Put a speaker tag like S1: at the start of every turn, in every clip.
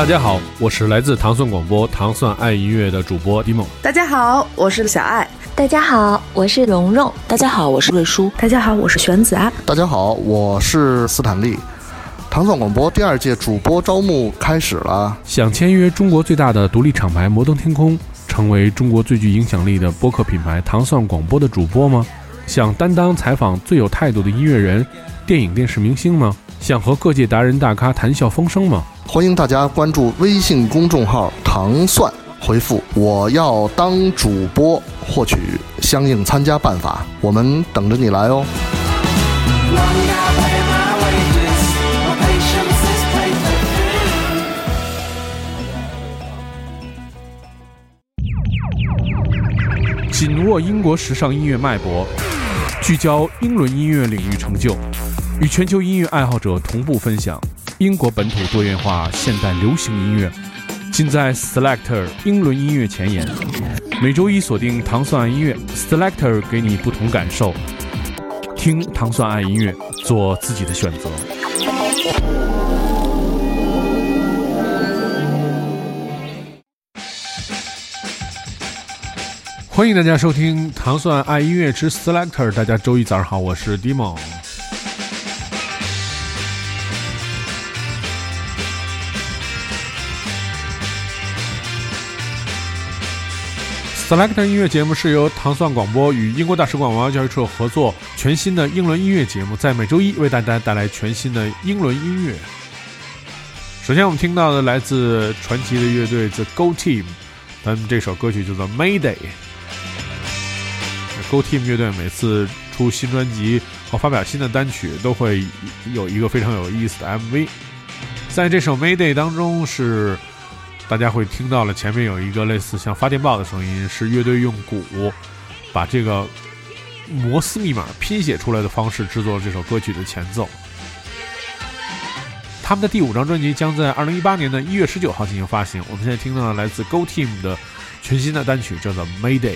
S1: 大家好，我是来自糖蒜广播糖蒜爱音乐的主播迪梦。
S2: 大家好，我是小爱。
S3: 大家好，我是蓉蓉。
S4: 大家好，我是瑞舒。
S5: 大家好，我是玄子啊。
S6: 大家好，我是斯坦利。糖蒜广播第二届主播招募开始了，
S1: 想签约中国最大的独立厂牌摩登天空，成为中国最具影响力的播客品牌糖蒜广播的主播吗？想担当采访最有态度的音乐人、电影电视明星吗？想和各界达人大咖谈笑风生吗？
S6: 欢迎大家关注微信公众号“糖蒜”，回复“我要当主播”获取相应参加办法，我们等着你来哦。
S1: 紧握英国时尚音乐脉搏，聚焦英伦音乐领域成就，与全球音乐爱好者同步分享英国本土多元化现代流行音乐，尽在 Selector 英伦音乐前沿。每周一锁定糖蒜爱音乐，Selector 给你不同感受，听糖蒜爱音乐，做自己的选择。欢迎大家收听糖蒜爱音乐之 Selector。大家周一早上好，我是 Dimon。Selector 音乐节目是由糖蒜广播与英国大使馆文化教育处合作，全新的英伦音乐节目，在每周一为大家带来全新的英伦音乐。首先，我们听到的来自传奇的乐队 The Go Team，他们这首歌曲叫做《Mayday》。Go Team 乐队每次出新专辑和发表新的单曲，都会有一个非常有意思的 MV。在这首《Mayday》当中，是大家会听到了前面有一个类似像发电报的声音，是乐队用鼓把这个摩斯密码拼写出来的方式制作了这首歌曲的前奏。他们的第五张专辑将在二零一八年的一月十九号进行发行。我们现在听到了来自 Go Team 的全新的单曲，叫做《Mayday》。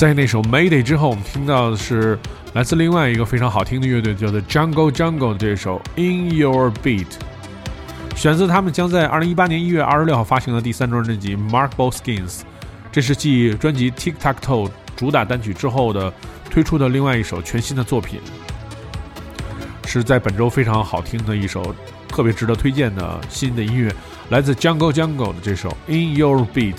S7: 在那首《Mayday》之后，我们听到的是来自另外一个非常好听的乐队，叫做 Jungle Jungle 的这首《In Your Beat》，选自他们将在二零一八年一月二十六号发行的第三张专辑《Markable Skins》。这是继专辑《Tic Tac Toe》主打单曲之后的推出的另外一首全新的作品，是在本周非常好听的一首特别值得推荐的新的音乐，来自 Jungle Jungle 的这首《In Your Beat》。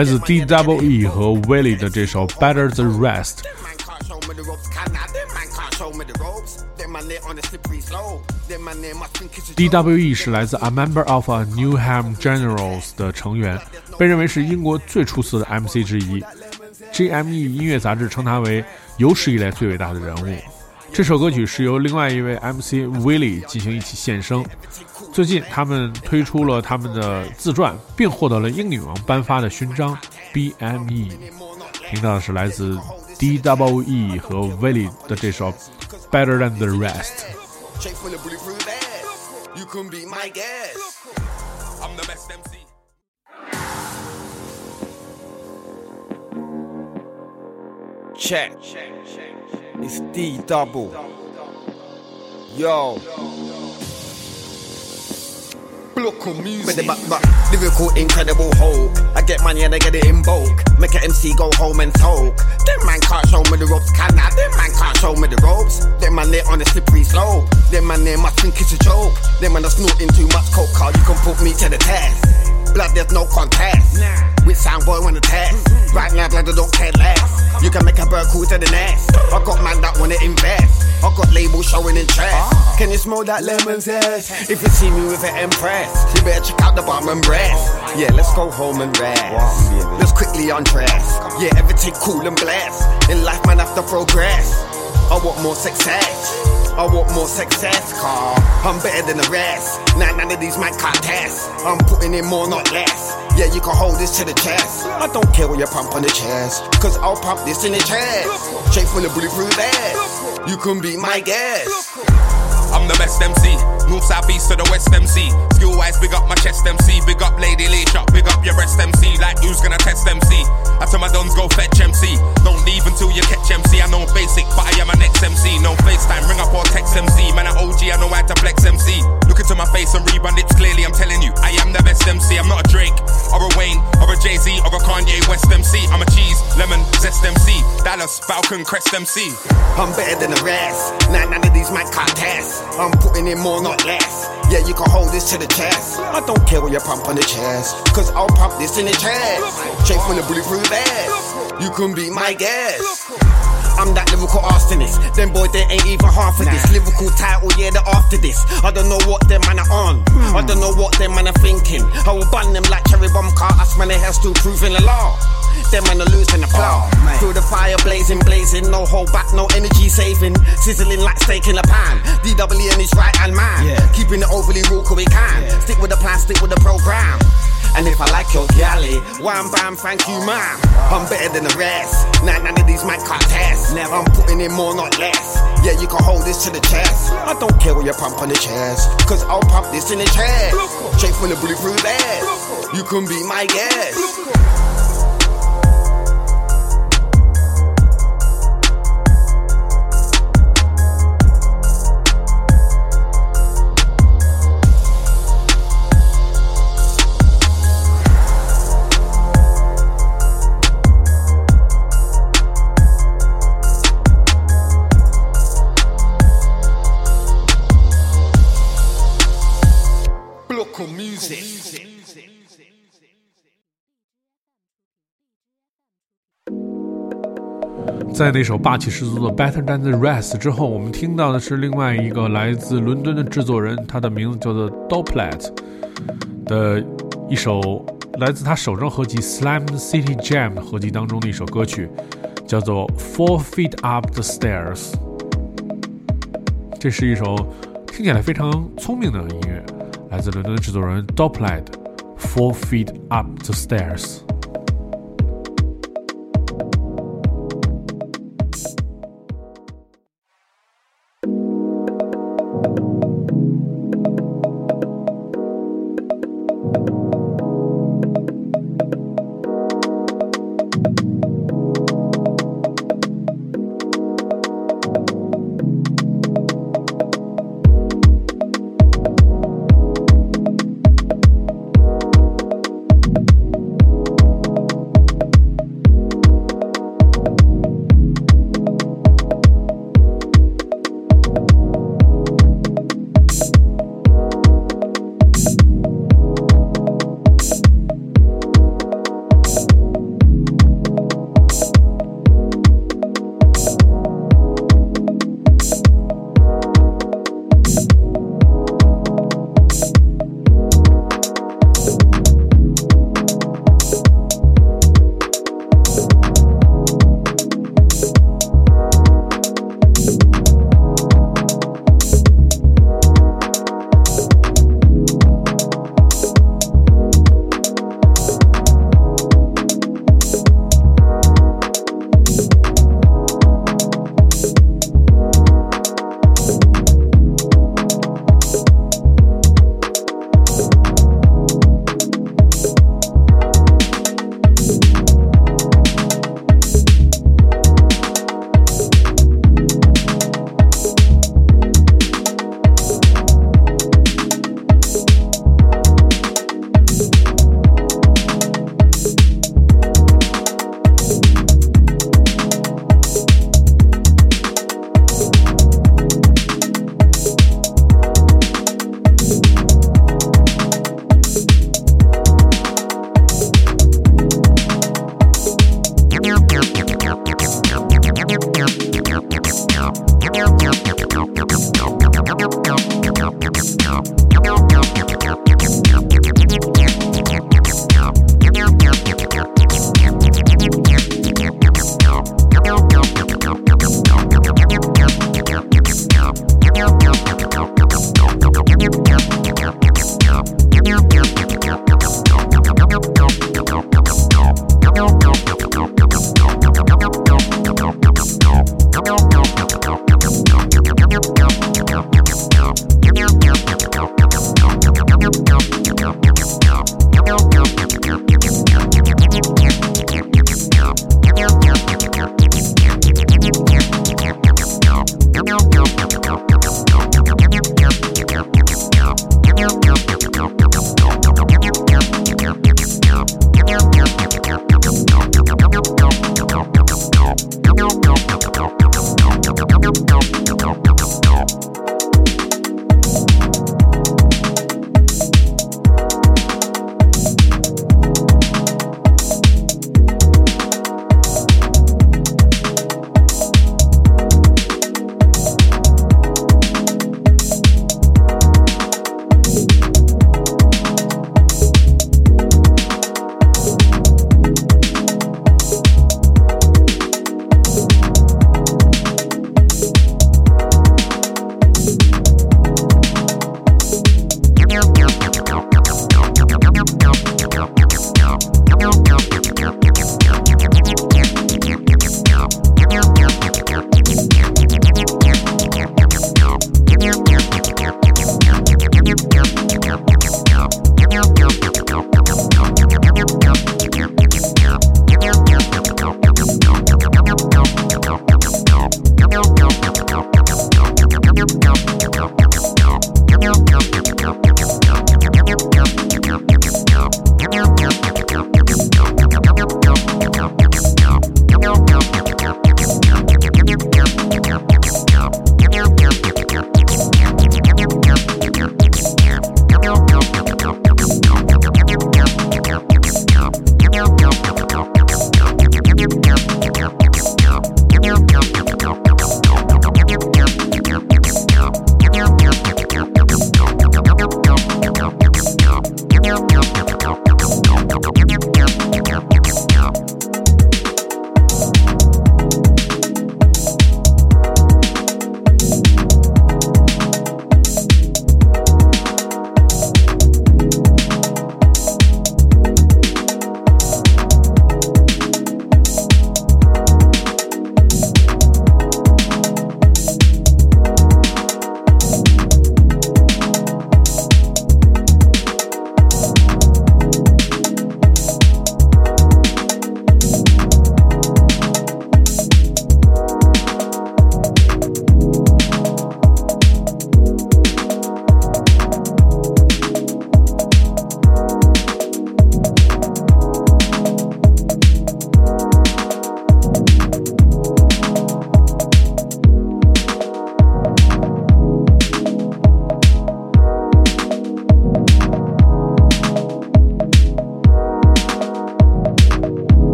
S7: 来自 D Double E 和 Wiley 的这首《Better the Rest》。D.W.E 是来自 A Member of a Newham Generals 的成员，被认为是英国最出色的 MC 之一。G.M.E 音乐杂志称他为有史以来最伟大的人物。
S1: 这首歌曲是由另外一位 MC Wiley 进行一起献声。最近，他们推出了他们的自传，并获得了英女王颁发的勋章 BME。听到的是来自 DWE 和 Wiley 的这首 Better Than the Rest。
S4: Check. It's D double. Yo. Local music. With the back, back, lyrical, incredible hope. I get money and I get it in bulk. Make an MC go home and talk. Them man can't show me the ropes, can I? Them man can't show me the ropes. Them man they on a slippery slope. Them man they must think it's a joke. Them man are snorting too much coke, car. You can put me to the test. Blood, there's no contest. With sound boy when the test. Right now, blood, I don't care less. You can make a bird cool to the nest. I got man that wanna invest. I got labels showing interest. Can you smell that lemon zest? If you see me with an empress, you better check out the bum and breast. Yeah, let's go home and rest. Let's quickly undress. Yeah, everything cool and blessed. In life, man, have to progress. I want more success. I want more success, car. I'm better than the rest. Nah, none of these man can't test. I'm putting in more, not less. Yeah, you can hold this to the chest. I don't care what you pump on the chest. Cause I'll pump this in the chest. Straight full of bulletproof vest. You can be my guest.
S5: I'm the best MC. North, south, east to the west MC. Skill wise, big up my chest MC. Big up Lady Lee Shop, big up your breast MC. Like who's gonna test MC? I tell my dons go fetch MC. Don't leave until you catch MC. I know basic, but I am an ex MC. No FaceTime, ring up or text MC. Man, at OG, I know how to flex MC. Look into my face and read my lips clearly. I'm telling you, I am the best MC. I'm not a Drake, or a Wayne, or a Jay Z, or a Kanye West MC. I'm a cheese, lemon, zest MC. Dallas, Falcon, Crest MC.
S4: I'm better than the rest. Nah, none of these man can't test. I'm putting in more, not less. Yeah, you can hold this to the chest. I don't care when you pump on the chest. Cause I'll pump this in the chest. Straight from the bulletproof vest. You can be my guest. I'm that lyrical arsonist. Them boy, they ain't even half of this. Lyrical title, yeah, they're after this. I don't know what them man are on. Hmm. I don't know what them man are thinking. I will ban them like cherry bomb car. Us man, they have still proving the law. Them man are losing the oh, plow. Through the fire blazing, blazing. No hold back, no energy saving. Sizzling like steak in a pan. DW and his right hand man. Keeping it overly real, we can. Stick with the plan, stick with the program. And if I like your galley, wham bam, thank you, ma'am. I'm better than the rest. Nah, none of these man can't test. Never. I'm putting in more, not less. Yeah, you can hold this to the chest. I don't care when you pump on the chest. Cause I'll pump this in the chest. Straight from the bulletproof vest. You can be my guest.
S1: 在那首霸气十足的《Better Than the Rest》之后，我们听到的是另外一个来自伦敦的制作人，他的名字叫做 Doplet 的一首来自他首张合集《Slam City Jam》合集当中的一首歌曲，叫做《Four Feet Up the Stairs》。这是一首听起来非常聪明的音乐，来自伦敦的制作人 Doplet，《Four Feet Up the Stairs》。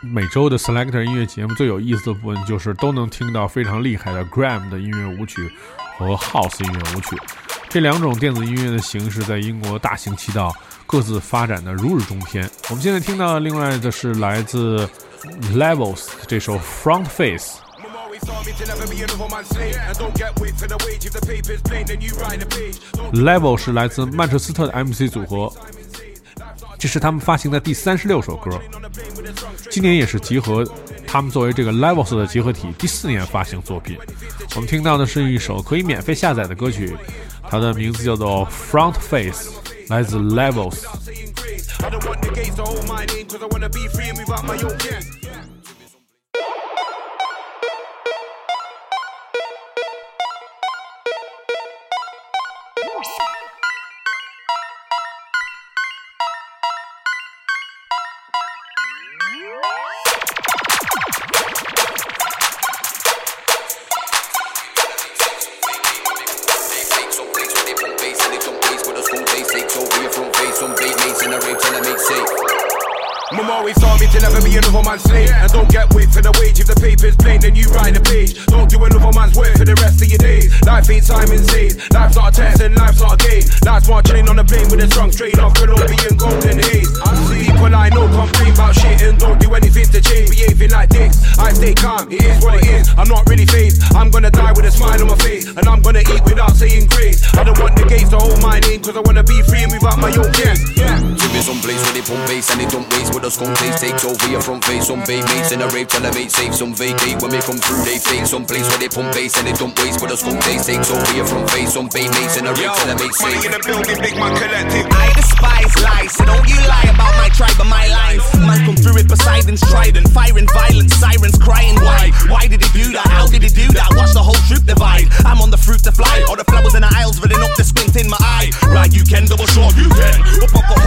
S1: 每周的 Selector 音乐节目最有意思的部分就是都能听到非常厉害的 Gram 的音乐舞曲和 House 音乐舞曲，这两种电子音乐的形式在英国大行其道，各自发展的如日中天。我们现在听到的另外的是来自 Levels 这首 Front Face。Level 是来自曼彻斯特的 MC 组合，这是他们发行的第三十六首歌，今年也是集合他们作为这个 Levels 的集合体第四年发行作品。我们听到的是一首可以免费下载的歌曲，它的名字叫做 Front Face，来自 Levels。
S8: Mum always told me to never be another man's slave. And don't get whipped for the wage. If the paper's plain, then you write the page. Don't do another man's work for the rest of your days. Life ain't Simon's Says. Life's not a test and life's not a game. Life's one chain on a plane with a strong straight off Colombian golden haze. People I know complain about shit and don't do anything to change. Behaving like dicks. I stay calm, it is what it is. I'm not really phased. I'm gonna die with a smile on my face. And I'm gonna eat without saying grace. I don't want the gates to hold my name, cause I wanna be free and without my own kids. Yeah.
S9: Jimmy someplace where they pump bass and they don't waste
S10: some vacate when we come through. They fake some place where they pump bass and they dump waste. But the skunk they takes over your front face. Some bay mates in a rave till they make safe. in the building, big man collective. I despise lies, so don't you lie about my tribe and my lines. Man come through with Poseidon's trident, firing violence, sirens crying. Why? Why did he do that? How did he do that? Watch the whole troop divide. I'm on the fruit to fly, all the flowers in the aisles filling up the squint in my eye. Right, you can double short, you can. Up up for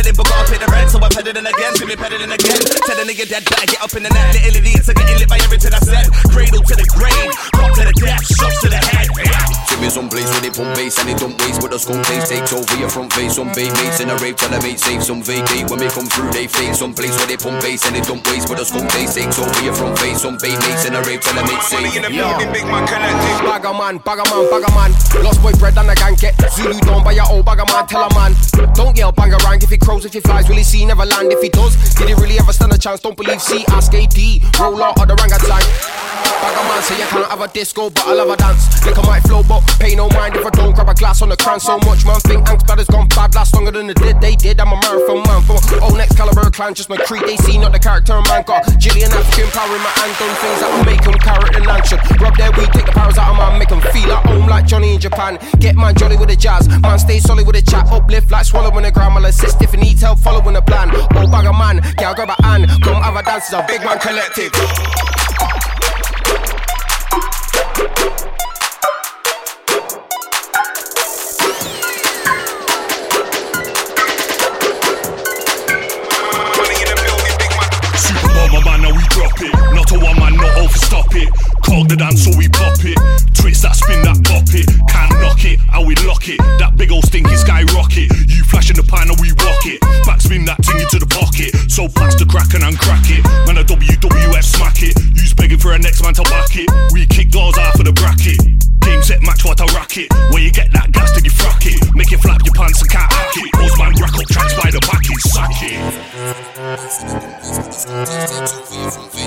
S10: peddling, but gotta pay the rent, so I'm peddling again. See me peddling again. Tell the nigga dead, better get up in the net. Little idiots are getting lit by everything I said. Cradle to the grave, cop to the death, shots to the head. Give me some place where they pump bass and they don't waste. But the skunk face takes over your front face. Some bay mates in a rave, tell them mate safe. Some vacate when they come through, they fade. Some place where they pump bass and they don't waste. But the skunk face takes over your front face. Some bay mates in a rave, tell them mate safe. in the building, big man collective. Bagger man, bagger man, bagger man. Lost boy bread and a gang get Zulu down by your old bagger man. Tell a man, don't yell bang around. If he crows, if he flies, will he see? Never land. If he does, did he really ever stand a chance? Don't believe. See, ask AD, roll out of the orangutan. Bagger man, say you can't have a disco, but I love a dance. Liquor might flow, but pay no mind if I don't grab a glass on the crown. So much man think angst bad has gone bad, last longer than it did. They did. I'm a marathon man from old next caliber clan, just my creed. They see not the character of man. Got Jillian African power in my hand, done things that will make them carrot and luncheon. Rub their weed, take the powers out of man, make them feel at home like Johnny in Japan. Get man jolly with the jazz, man stay solid with the chat, uplift like swallowing the ground. I'll assist if he needs help, following the plan. Old bagger man, yeah, grab a hand, come have a dance, it's a big man collective.
S11: It. Not a one man, not overstop it. Clog the dance so we pop it. Twist that spin that pop it. Can't knock it, and we lock it. That big old stinky skyrocket. You flash in the pan and we rock it. Backspin that thing into the pocket. So pass the crack and uncrack it. Man, a WWF smack it. You's begging for a next man to back it. We kick doors out of the bracket. Game set match what a rack it. Where you get that gas, then you frack it. Make it flap your pants and can't hack it. Those man rack up tracks by the back, it sack it.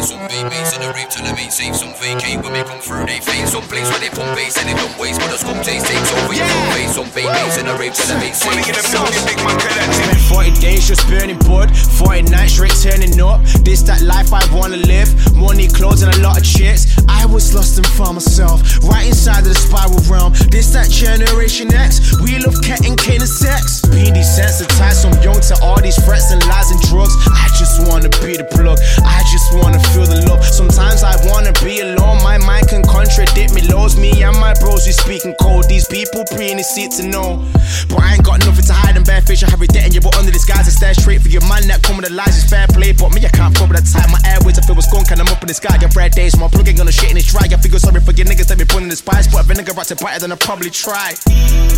S10: Some bay mates in a rave till the mate safe. Some vacate when they come through, they fade. Some place where they pump bass and they don't waste. But the skunk taste takes over your face. Some mates in a rave till the mate safe.
S5: in the building, big man collective.
S12: 40 days just burning bud, 40 nights straight turning up. This that life I wanna live. Money, clothes, and a lot of chicks. I was lost and found myself right inside of the spiral realm. This that generation X. We love cat and cane and sex. Being desensitized, I'm young to all these threats and lies and drugs. I just wanna be the plug. I just wanna feel the love. Sometimes I wanna be alone. My mind can contradict me. Lows me and my bros, we speaking cold. These people preying the seat to know. But I ain't got nothing to hide and bare fish. I have it debt you under disguise. I stand straight for your man that come with the lies. It's fair play. But me, I can't with the time. My airways, I feel was skunk and I'm up in the sky. Your red days, my plugging on the shit and it's dry. I feel sorry for your niggas that be putting the spice, put a vinegar out to bite it, then I probably try.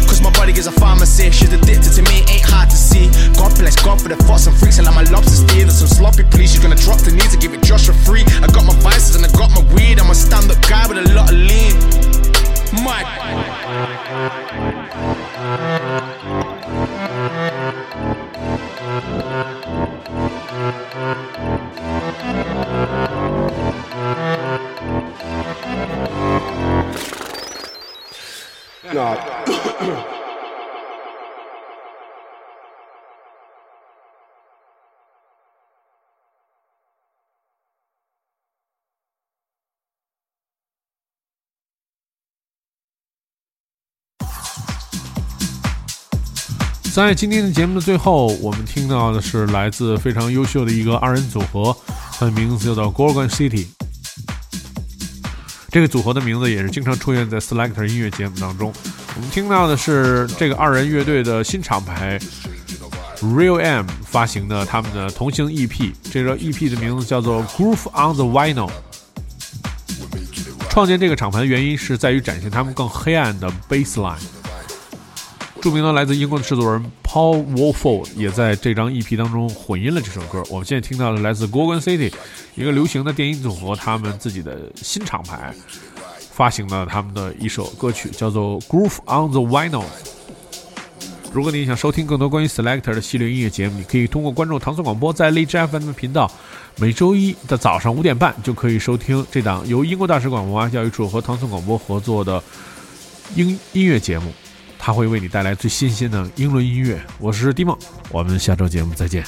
S12: Cause my body is a pharmacy, she's addicted to me, ain't hard to see. God bless God for the thoughts and freaks, and like my lobster stealing some sloppy police. She's gonna drop the knee to give it just for free. I got my vices and I got my weed, I'm a stand up guy with a lot of lean. Mike.
S1: 在今天的节目的最后，我们听到的是来自非常优秀的一个二人组合，它的名字叫做 Gorgon City。这个组合的名字也是经常出现在 Selector 音乐节目当中。我们听到的是这个二人乐队的新厂牌 Real M 发行的他们的同型 EP，这个 EP 的名字叫做 Groove on the Vinyl。创建这个厂牌的原因是在于展现他们更黑暗的 Baseline。著名的来自英国的制作人 Paul Wolford 也在这张 EP 当中混音了这首歌。我们现在听到的来自 Gorgon City 一个流行的电音组合，他们自己的新厂牌发行了他们的一首歌曲，叫做 Groove on the Vinyl。如果你想收听更多关于 Selector 的系列音乐节目，你可以通过关注唐宋广播在荔枝 FM 频道，每周一的早上五点半就可以收听这档由英国大使馆文化教育处和唐宋广播合作的音音乐节目。他会为你带来最新鲜的英伦音乐。我是蒂梦，我们下周节目再见。